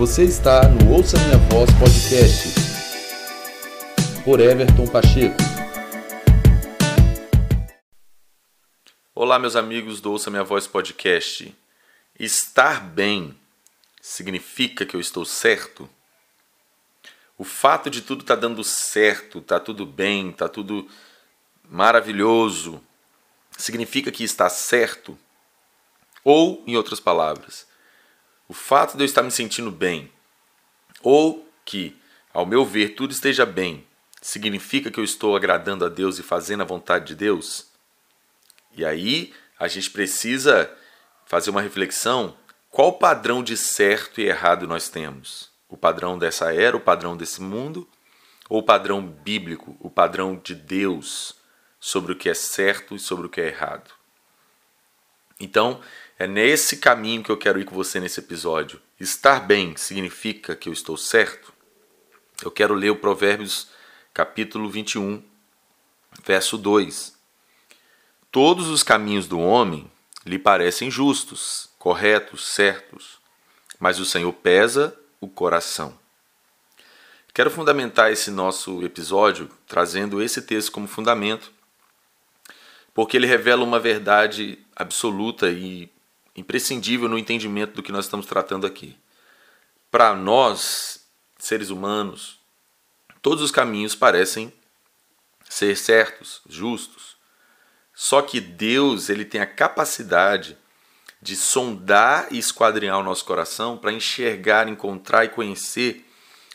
Você está no Ouça Minha Voz Podcast por Everton Pacheco. Olá, meus amigos do Ouça Minha Voz Podcast. Estar bem significa que eu estou certo? O fato de tudo estar tá dando certo, tá tudo bem, tá tudo maravilhoso, significa que está certo? Ou, em outras palavras, o fato de eu estar me sentindo bem, ou que, ao meu ver, tudo esteja bem, significa que eu estou agradando a Deus e fazendo a vontade de Deus? E aí a gente precisa fazer uma reflexão: qual padrão de certo e errado nós temos? O padrão dessa era, o padrão desse mundo, ou o padrão bíblico, o padrão de Deus sobre o que é certo e sobre o que é errado? Então, é nesse caminho que eu quero ir com você nesse episódio. Estar bem significa que eu estou certo? Eu quero ler o Provérbios capítulo 21, verso 2. Todos os caminhos do homem lhe parecem justos, corretos, certos, mas o Senhor pesa o coração. Quero fundamentar esse nosso episódio trazendo esse texto como fundamento, porque ele revela uma verdade absoluta e imprescindível no entendimento do que nós estamos tratando aqui. Para nós, seres humanos, todos os caminhos parecem ser certos, justos. Só que Deus, ele tem a capacidade de sondar e esquadrinhar o nosso coração para enxergar, encontrar e conhecer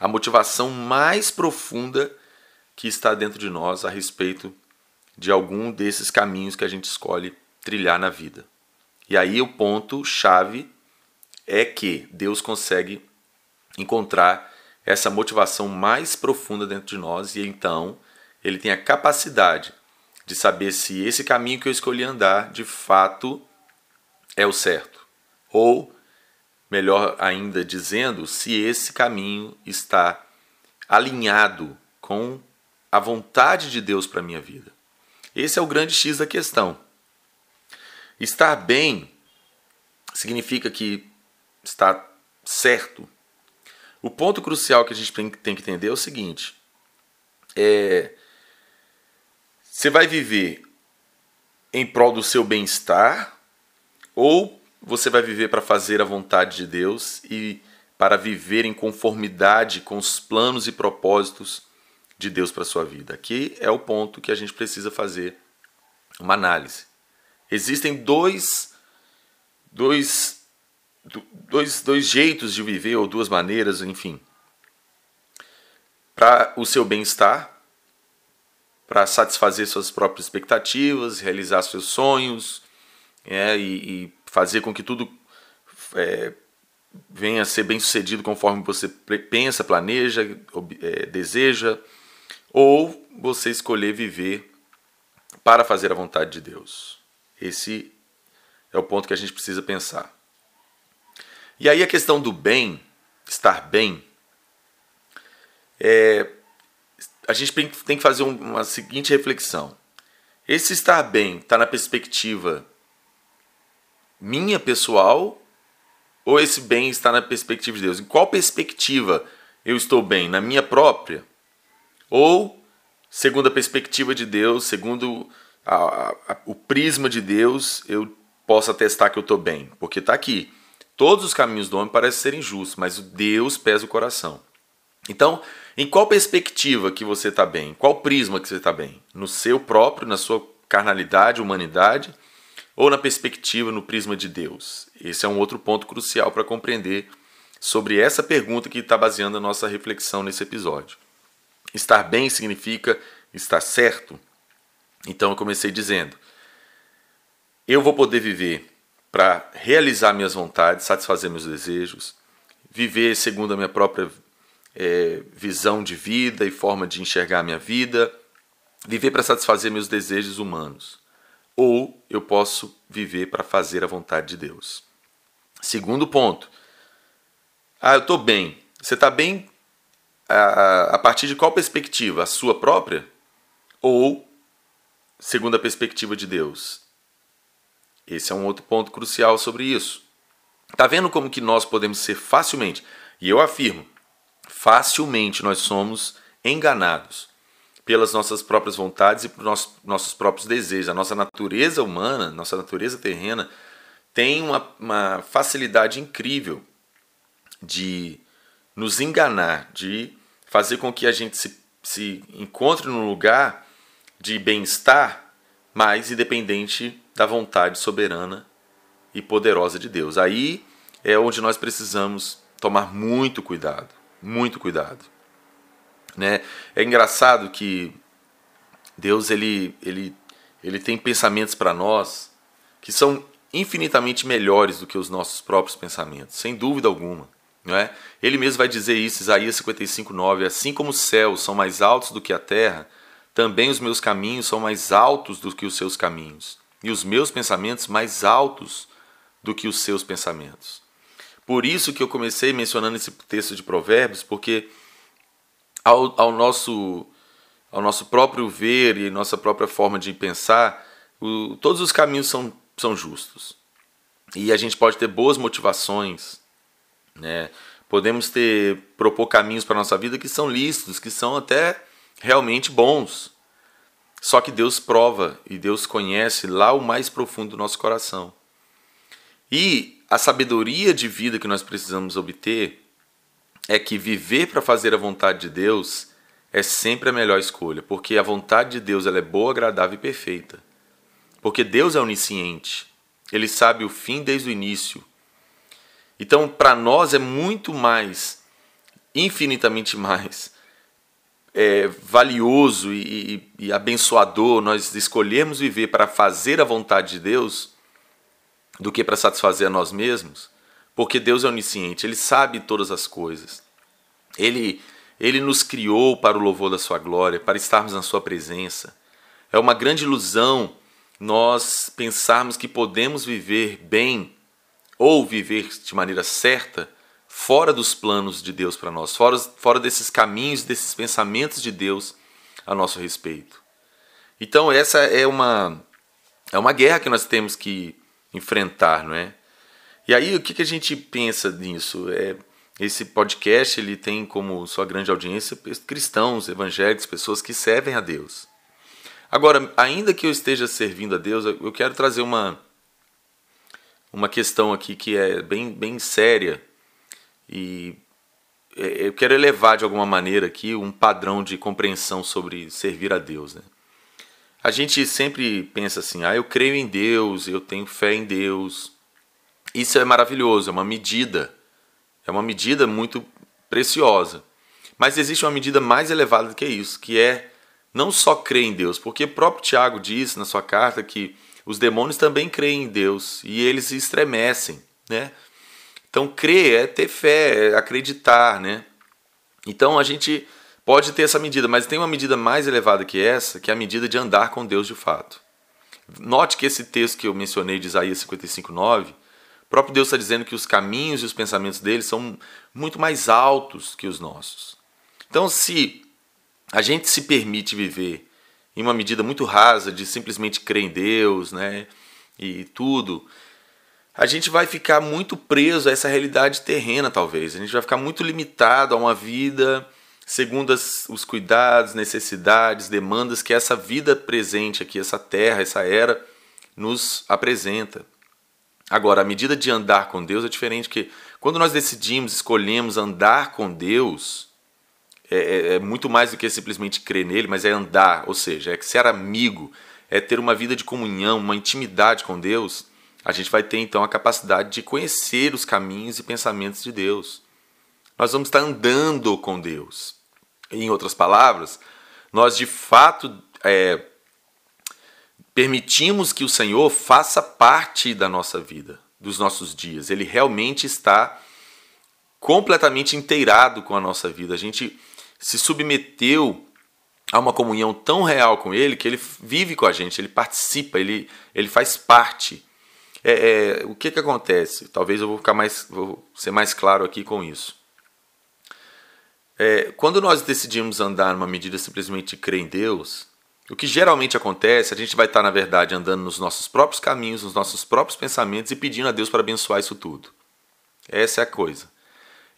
a motivação mais profunda que está dentro de nós a respeito de algum desses caminhos que a gente escolhe trilhar na vida. E aí o ponto chave é que Deus consegue encontrar essa motivação mais profunda dentro de nós e então ele tem a capacidade de saber se esse caminho que eu escolhi andar de fato é o certo. Ou, melhor ainda dizendo, se esse caminho está alinhado com a vontade de Deus para a minha vida. Esse é o grande X da questão. Estar bem significa que está certo. O ponto crucial que a gente tem que entender é o seguinte: é, você vai viver em prol do seu bem-estar ou você vai viver para fazer a vontade de Deus e para viver em conformidade com os planos e propósitos de Deus para sua vida. Aqui é o ponto que a gente precisa fazer uma análise. Existem dois, dois, dois, dois jeitos de viver, ou duas maneiras, enfim, para o seu bem-estar, para satisfazer suas próprias expectativas, realizar seus sonhos é, e, e, fazer com que tudo é, venha a ser bem sucedido conforme você pensa, planeja, é, deseja, ou você escolher viver para fazer a vontade de Deus. Esse é o ponto que a gente precisa pensar. E aí a questão do bem, estar bem, é, a gente tem que fazer uma seguinte reflexão. Esse estar bem está na perspectiva minha pessoal ou esse bem está na perspectiva de Deus? Em qual perspectiva eu estou bem? Na minha própria? Ou segundo a perspectiva de Deus, segundo a, a, o prisma de Deus, eu posso atestar que eu estou bem. Porque está aqui. Todos os caminhos do homem parecem serem justos, mas Deus pesa o coração. Então, em qual perspectiva que você está bem? Qual prisma que você está bem? No seu próprio, na sua carnalidade, humanidade? Ou na perspectiva, no prisma de Deus? Esse é um outro ponto crucial para compreender sobre essa pergunta que está baseando a nossa reflexão nesse episódio. Estar bem significa estar certo? Então eu comecei dizendo: eu vou poder viver para realizar minhas vontades, satisfazer meus desejos, viver segundo a minha própria é, visão de vida e forma de enxergar a minha vida, viver para satisfazer meus desejos humanos. Ou eu posso viver para fazer a vontade de Deus. Segundo ponto. Ah, eu estou bem. Você está bem a, a partir de qual perspectiva? A sua própria? Ou segundo a perspectiva de Deus. Esse é um outro ponto crucial sobre isso. Tá vendo como que nós podemos ser facilmente, E eu afirmo, facilmente nós somos enganados pelas nossas próprias vontades e pelos nossos próprios desejos. A nossa natureza humana, nossa natureza terrena, tem uma, uma facilidade incrível de nos enganar, de fazer com que a gente se, se encontre num lugar de bem-estar, mas independente da vontade soberana e poderosa de Deus. Aí é onde nós precisamos tomar muito cuidado, muito cuidado. Né? É engraçado que Deus ele, ele, ele tem pensamentos para nós que são infinitamente melhores do que os nossos próprios pensamentos, sem dúvida alguma. Não é? Ele mesmo vai dizer isso, Isaías 55, 9: Assim como os céus são mais altos do que a terra, também os meus caminhos são mais altos do que os seus caminhos, e os meus pensamentos mais altos do que os seus pensamentos. Por isso que eu comecei mencionando esse texto de Provérbios, porque ao, ao, nosso, ao nosso próprio ver e nossa própria forma de pensar, o, todos os caminhos são, são justos. E a gente pode ter boas motivações, né? podemos ter propor caminhos para a nossa vida que são lícitos, que são até realmente bons. Só que Deus prova e Deus conhece lá o mais profundo do nosso coração. E a sabedoria de vida que nós precisamos obter é que viver para fazer a vontade de Deus é sempre a melhor escolha, porque a vontade de Deus ela é boa, agradável e perfeita. Porque Deus é onisciente, ele sabe o fim desde o início. Então, para nós é muito mais, infinitamente mais, é, valioso e, e, e abençoador nós escolhermos viver para fazer a vontade de Deus do que para satisfazer a nós mesmos porque Deus é onisciente, Ele sabe todas as coisas. Ele, ele nos criou para o louvor da Sua glória, para estarmos na Sua presença. É uma grande ilusão nós pensarmos que podemos viver bem ou viver de maneira certa fora dos planos de Deus para nós, fora, fora desses caminhos, desses pensamentos de Deus a nosso respeito. Então essa é uma é uma guerra que nós temos que enfrentar, não é? E aí, o que, que a gente pensa nisso? É, esse podcast ele tem como sua grande audiência cristãos, evangélicos, pessoas que servem a Deus. Agora, ainda que eu esteja servindo a Deus, eu quero trazer uma, uma questão aqui que é bem, bem séria e é, eu quero elevar de alguma maneira aqui um padrão de compreensão sobre servir a Deus. Né? A gente sempre pensa assim: ah, eu creio em Deus, eu tenho fé em Deus, isso é maravilhoso, é uma medida, é uma medida muito preciosa. Mas existe uma medida mais elevada do que isso, que é não só crer em Deus, porque o próprio Tiago diz na sua carta que os demônios também creem em Deus e eles estremecem, né? Então crer é ter fé, é acreditar, né? Então a gente pode ter essa medida, mas tem uma medida mais elevada que essa, que é a medida de andar com Deus de fato. Note que esse texto que eu mencionei de Isaías 55:9 o próprio Deus está dizendo que os caminhos e os pensamentos dele são muito mais altos que os nossos. Então, se a gente se permite viver em uma medida muito rasa de simplesmente crer em Deus, né, e tudo, a gente vai ficar muito preso a essa realidade terrena, talvez. A gente vai ficar muito limitado a uma vida segundo as, os cuidados, necessidades, demandas que essa vida presente aqui, essa terra, essa era, nos apresenta. Agora, a medida de andar com Deus é diferente, que quando nós decidimos, escolhemos andar com Deus, é, é, é, muito mais do que simplesmente crer nele, mas é andar, ou seja, é ser amigo, é ter uma vida de comunhão, uma intimidade com Deus. A gente vai ter então a capacidade de conhecer os caminhos e pensamentos de Deus. Nós vamos estar andando com Deus. Em outras palavras, nós de fato é, permitimos que o Senhor faça parte da nossa vida, dos nossos dias. Ele realmente está completamente inteirado com a nossa vida. A gente se submeteu a uma comunhão tão real com Ele que Ele vive com a gente, Ele participa, Ele, ele faz parte. É, é, o que, que acontece? Talvez eu vou ficar mais, vou ser mais claro aqui com isso. É, quando nós decidimos andar numa medida simplesmente de crer em Deus, o que geralmente acontece, a gente vai estar, na verdade, andando nos nossos próprios caminhos, nos nossos próprios pensamentos e pedindo a Deus para abençoar isso tudo. Essa é a coisa.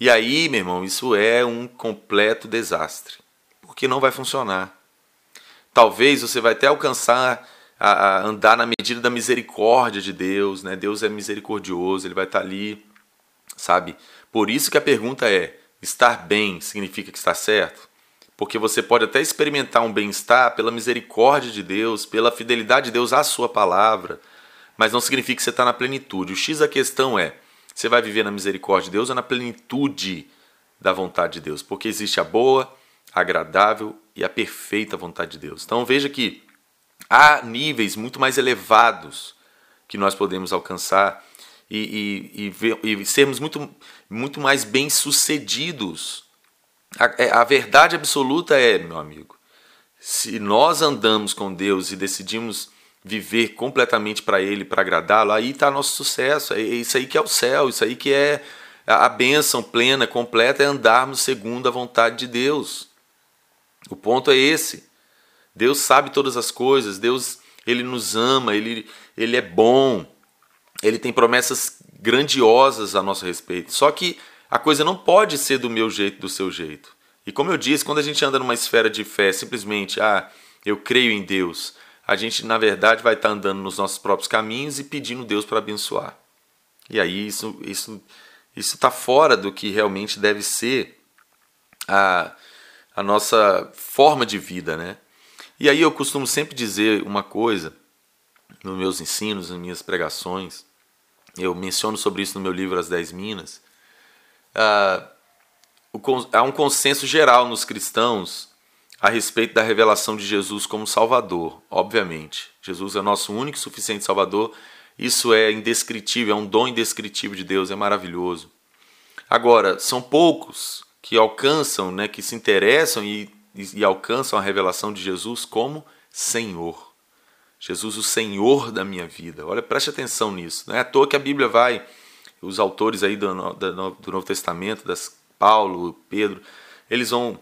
E aí, meu irmão, isso é um completo desastre, porque não vai funcionar. Talvez você vai até alcançar a, a andar na medida da misericórdia de Deus, né? Deus é misericordioso, ele vai estar ali, sabe? Por isso que a pergunta é: estar bem significa que está certo? Porque você pode até experimentar um bem-estar pela misericórdia de Deus, pela fidelidade de Deus à sua palavra, mas não significa que você está na plenitude. O X da questão é: você vai viver na misericórdia de Deus ou na plenitude da vontade de Deus? Porque existe a boa, a agradável e a perfeita vontade de Deus. Então veja que há níveis muito mais elevados que nós podemos alcançar e, e, e, e sermos muito, muito mais bem-sucedidos. A, é, a verdade absoluta é, meu amigo, se nós andamos com Deus e decidimos viver completamente para Ele, para agradá-lo, aí está nosso sucesso. É isso aí que é o céu, isso aí que é a bênção plena, completa, é andarmos segundo a vontade de Deus. O ponto é esse. Deus sabe todas as coisas, Deus ele nos ama, ele, ele é bom, ele tem promessas grandiosas a nosso respeito. Só que a coisa não pode ser do meu jeito, do seu jeito. E como eu disse, quando a gente anda numa esfera de fé, simplesmente, ah, eu creio em Deus, a gente na verdade vai estar andando nos nossos próprios caminhos e pedindo Deus para abençoar. E aí isso isso isso está fora do que realmente deve ser a, a nossa forma de vida, né? E aí eu costumo sempre dizer uma coisa nos meus ensinos, nas minhas pregações, eu menciono sobre isso no meu livro As Dez Minas. Ah, há um consenso geral nos cristãos a respeito da revelação de Jesus como Salvador, obviamente. Jesus é nosso único e suficiente Salvador. Isso é indescritível, é um dom indescritível de Deus, é maravilhoso. Agora, são poucos que alcançam, né, que se interessam e, e, alcançam a revelação de Jesus como Senhor. Jesus, o Senhor da minha vida. Olha, preste atenção nisso. Não é à toa que a Bíblia vai, os autores aí do, do, do Novo Testamento, das Paulo, Pedro, eles vão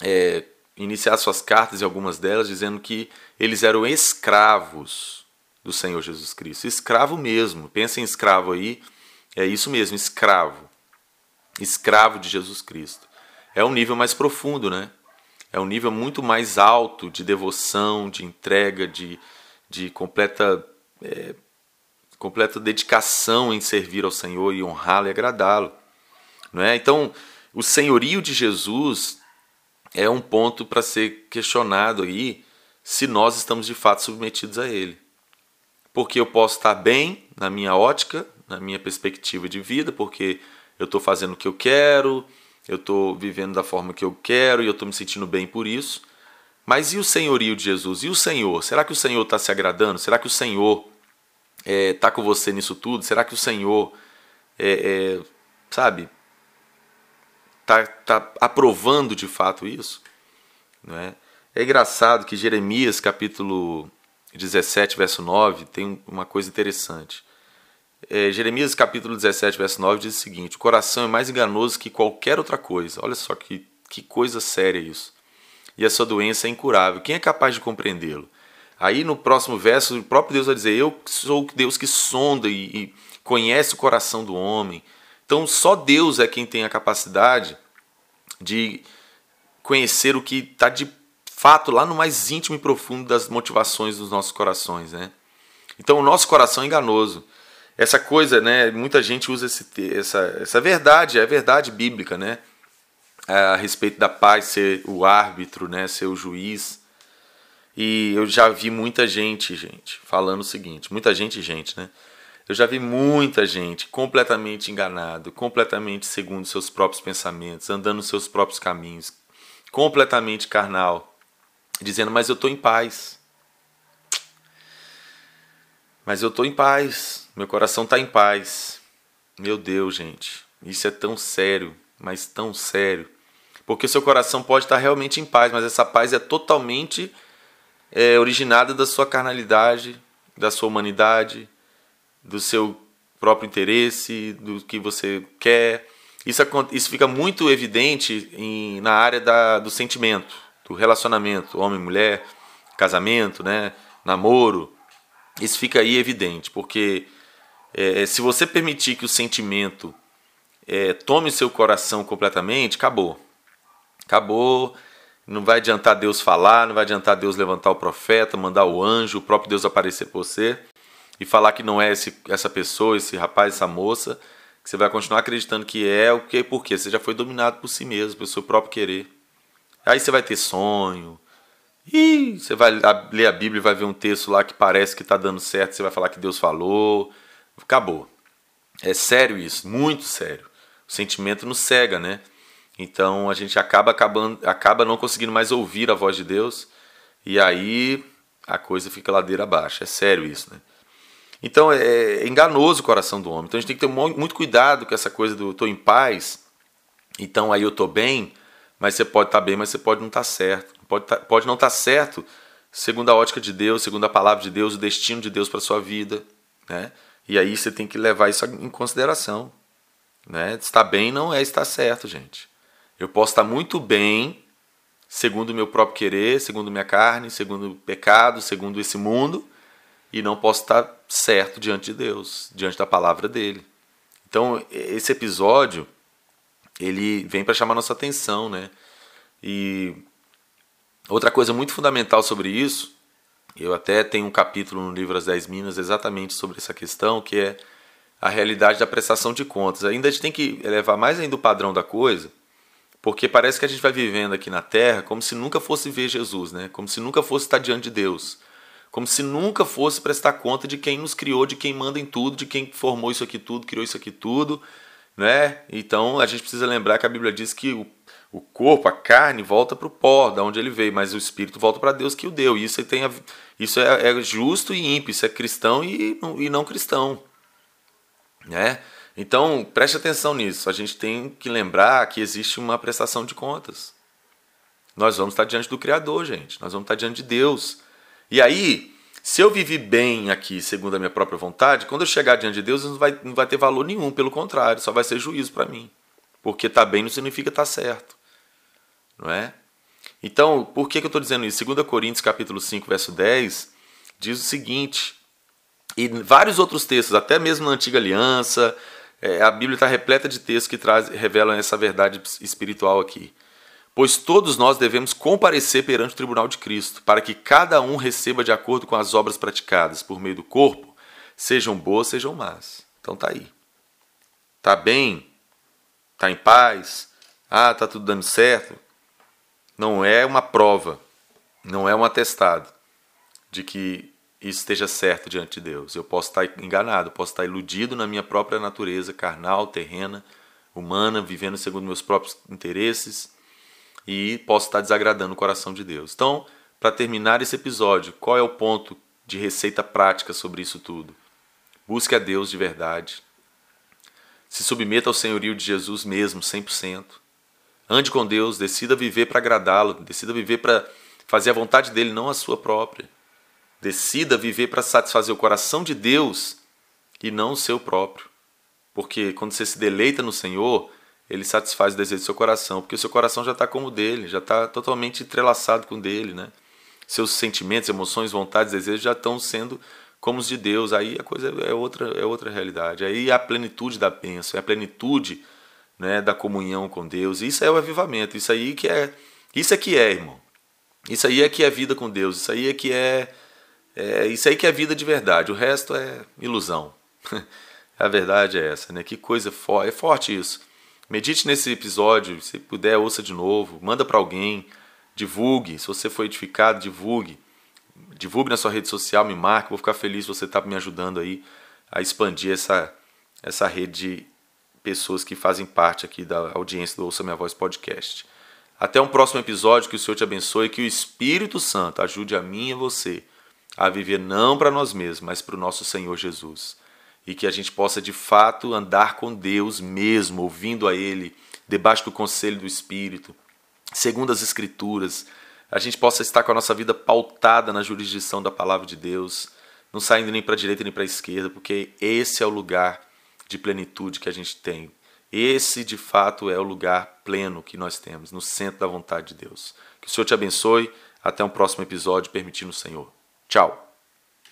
é, iniciar suas cartas e algumas delas dizendo que eles eram escravos do Senhor Jesus Cristo. Escravo mesmo. Pensa em escravo aí. É isso mesmo, escravo. Escravo de Jesus Cristo. É um nível mais profundo, né? É um nível muito mais alto de devoção, de entrega, de, de completa, é, completa dedicação em servir ao Senhor e honrá-lo e agradá-lo. Não é? Então, o senhorio de Jesus é um ponto para ser questionado aí se nós estamos de fato submetidos a ele. Porque eu posso estar bem na minha ótica, na minha perspectiva de vida, porque eu estou fazendo o que eu quero, eu estou vivendo da forma que eu quero e eu estou me sentindo bem por isso. Mas e o senhorio de Jesus? E o Senhor? Será que o Senhor está se agradando? Será que o Senhor está é, tá com você nisso tudo? Será que o Senhor, é, é, sabe, está tá aprovando de fato isso. Não é? é engraçado que Jeremias, capítulo 17, verso 9, tem uma coisa interessante. É, Jeremias, capítulo 17, verso 9, diz o seguinte: O coração é mais enganoso que qualquer outra coisa. Olha só que, que coisa séria isso. E a sua doença é incurável. Quem é capaz de compreendê-lo? Aí no próximo verso, o próprio Deus vai dizer: Eu sou Deus que sonda e, e conhece o coração do homem então, só Deus é quem tem a capacidade de conhecer o que está de fato lá no mais íntimo e profundo das motivações dos nossos corações, né? Então, o nosso coração é enganoso. Essa coisa, né? Muita gente usa esse, essa, essa verdade, é verdade bíblica, né? A respeito da paz ser o árbitro, né? Ser o juiz. E eu já vi muita gente, gente, falando o seguinte: muita gente, gente, né? Eu já vi muita gente completamente enganado, completamente segundo seus próprios pensamentos, andando seus próprios caminhos, completamente carnal, dizendo: Mas eu estou em paz. Mas eu estou em paz, meu coração está em paz. Meu Deus, gente, isso é tão sério, mas tão sério. Porque seu coração pode estar realmente em paz, mas essa paz é totalmente é, originada da sua carnalidade, da sua humanidade, do seu próprio interesse, do que você quer. Isso, isso fica muito evidente em, na área da, do sentimento, do relacionamento, homem-mulher, casamento, né, namoro. Isso fica aí evidente, porque é, se você permitir que o sentimento é, tome seu coração completamente, acabou. Acabou. Não vai adiantar Deus falar, não vai adiantar Deus levantar o profeta, mandar o anjo, o próprio Deus aparecer por você e falar que não é esse, essa pessoa, esse rapaz, essa moça, que você vai continuar acreditando que é o que, por quê? Você já foi dominado por si mesmo, pelo seu próprio querer. Aí você vai ter sonho, e você vai ler a Bíblia e vai ver um texto lá que parece que está dando certo, você vai falar que Deus falou. Acabou. É sério isso, muito sério. O sentimento nos cega, né? Então a gente acaba, acabando, acaba não conseguindo mais ouvir a voz de Deus e aí a coisa fica ladeira abaixo. É sério isso, né? Então é, é enganoso o coração do homem. Então a gente tem que ter muito cuidado com essa coisa do estou em paz, então aí eu estou bem, mas você pode estar tá bem, mas você pode não estar tá certo. Pode, tá, pode não estar tá certo segundo a ótica de Deus, segundo a palavra de Deus, o destino de Deus para sua vida, né? E aí você tem que levar isso em consideração, né? Estar bem não é estar certo, gente. Eu posso estar muito bem, segundo o meu próprio querer, segundo minha carne, segundo o pecado, segundo esse mundo, e não posso estar certo diante de Deus, diante da palavra dele. Então, esse episódio, ele vem para chamar nossa atenção, né? E outra coisa muito fundamental sobre isso, eu até tenho um capítulo no livro As Dez Minas exatamente sobre essa questão, que é a realidade da prestação de contas. Ainda a gente tem que elevar mais ainda o padrão da coisa, porque parece que a gente vai vivendo aqui na Terra como se nunca fosse ver Jesus, né? Como se nunca fosse estar diante de Deus. Como se nunca fosse prestar conta de quem nos criou, de quem manda em tudo, de quem formou isso aqui tudo, criou isso aqui tudo, né? Então a gente precisa lembrar que a Bíblia diz que o, o corpo, a carne, volta para o pó, da onde ele veio, mas o espírito volta para Deus que o deu. E isso, tem a, isso é, é justo e ímpio, isso é cristão e, e não cristão, né? Então, preste atenção nisso. A gente tem que lembrar que existe uma prestação de contas. Nós vamos estar diante do Criador, gente. Nós vamos estar diante de Deus. E aí, se eu vivi bem aqui, segundo a minha própria vontade, quando eu chegar diante de Deus, não vai, não vai ter valor nenhum. Pelo contrário, só vai ser juízo para mim. Porque tá bem não significa tá certo. Não é? Então, por que, que eu estou dizendo isso? 2 Coríntios capítulo 5, verso 10, diz o seguinte, e vários outros textos, até mesmo na Antiga Aliança, é, a Bíblia está repleta de textos que traz, revelam essa verdade espiritual aqui. Pois todos nós devemos comparecer perante o tribunal de Cristo, para que cada um receba de acordo com as obras praticadas por meio do corpo, sejam boas, sejam más. Então tá aí. Tá bem? Tá em paz? Ah, tá tudo dando certo? Não é uma prova, não é um atestado de que isso esteja certo diante de Deus. Eu posso estar enganado, posso estar iludido na minha própria natureza carnal, terrena, humana, vivendo segundo meus próprios interesses e posso estar desagradando o coração de Deus. Então, para terminar esse episódio, qual é o ponto de receita prática sobre isso tudo? Busque a Deus de verdade. Se submeta ao senhorio de Jesus mesmo, 100%. Ande com Deus, decida viver para agradá-lo, decida viver para fazer a vontade dele, não a sua própria. Decida viver para satisfazer o coração de Deus e não o seu próprio. Porque quando você se deleita no Senhor, ele satisfaz o desejo do seu coração, porque o seu coração já está como o dele, já está totalmente entrelaçado com o dele, né? Seus sentimentos, emoções, vontades, desejos já estão sendo como os de Deus. Aí a coisa é outra, é outra realidade. Aí é a plenitude da bênção, é a plenitude né, da comunhão com Deus. Isso é o avivamento. Isso aí que é, isso é que é, irmão. Isso aí é que é vida com Deus. Isso aí é que é é isso aí que é vida de verdade, o resto é ilusão. a verdade é essa, né? Que coisa forte, é forte isso. Medite nesse episódio, se puder, ouça de novo, manda para alguém, divulgue, se você foi edificado, divulgue. Divulgue na sua rede social, me marque, vou ficar feliz se você está me ajudando aí a expandir essa, essa rede de pessoas que fazem parte aqui da audiência do Ouça Minha Voz podcast. Até um próximo episódio, que o Senhor te abençoe que o Espírito Santo ajude a mim e a você a viver não para nós mesmos, mas para o nosso Senhor Jesus. E que a gente possa de fato andar com Deus mesmo, ouvindo a Ele, debaixo do conselho do Espírito, segundo as Escrituras. A gente possa estar com a nossa vida pautada na jurisdição da palavra de Deus, não saindo nem para a direita nem para a esquerda, porque esse é o lugar de plenitude que a gente tem. Esse, de fato, é o lugar pleno que nós temos, no centro da vontade de Deus. Que o Senhor te abençoe. Até um próximo episódio, permitindo o Senhor. Tchau.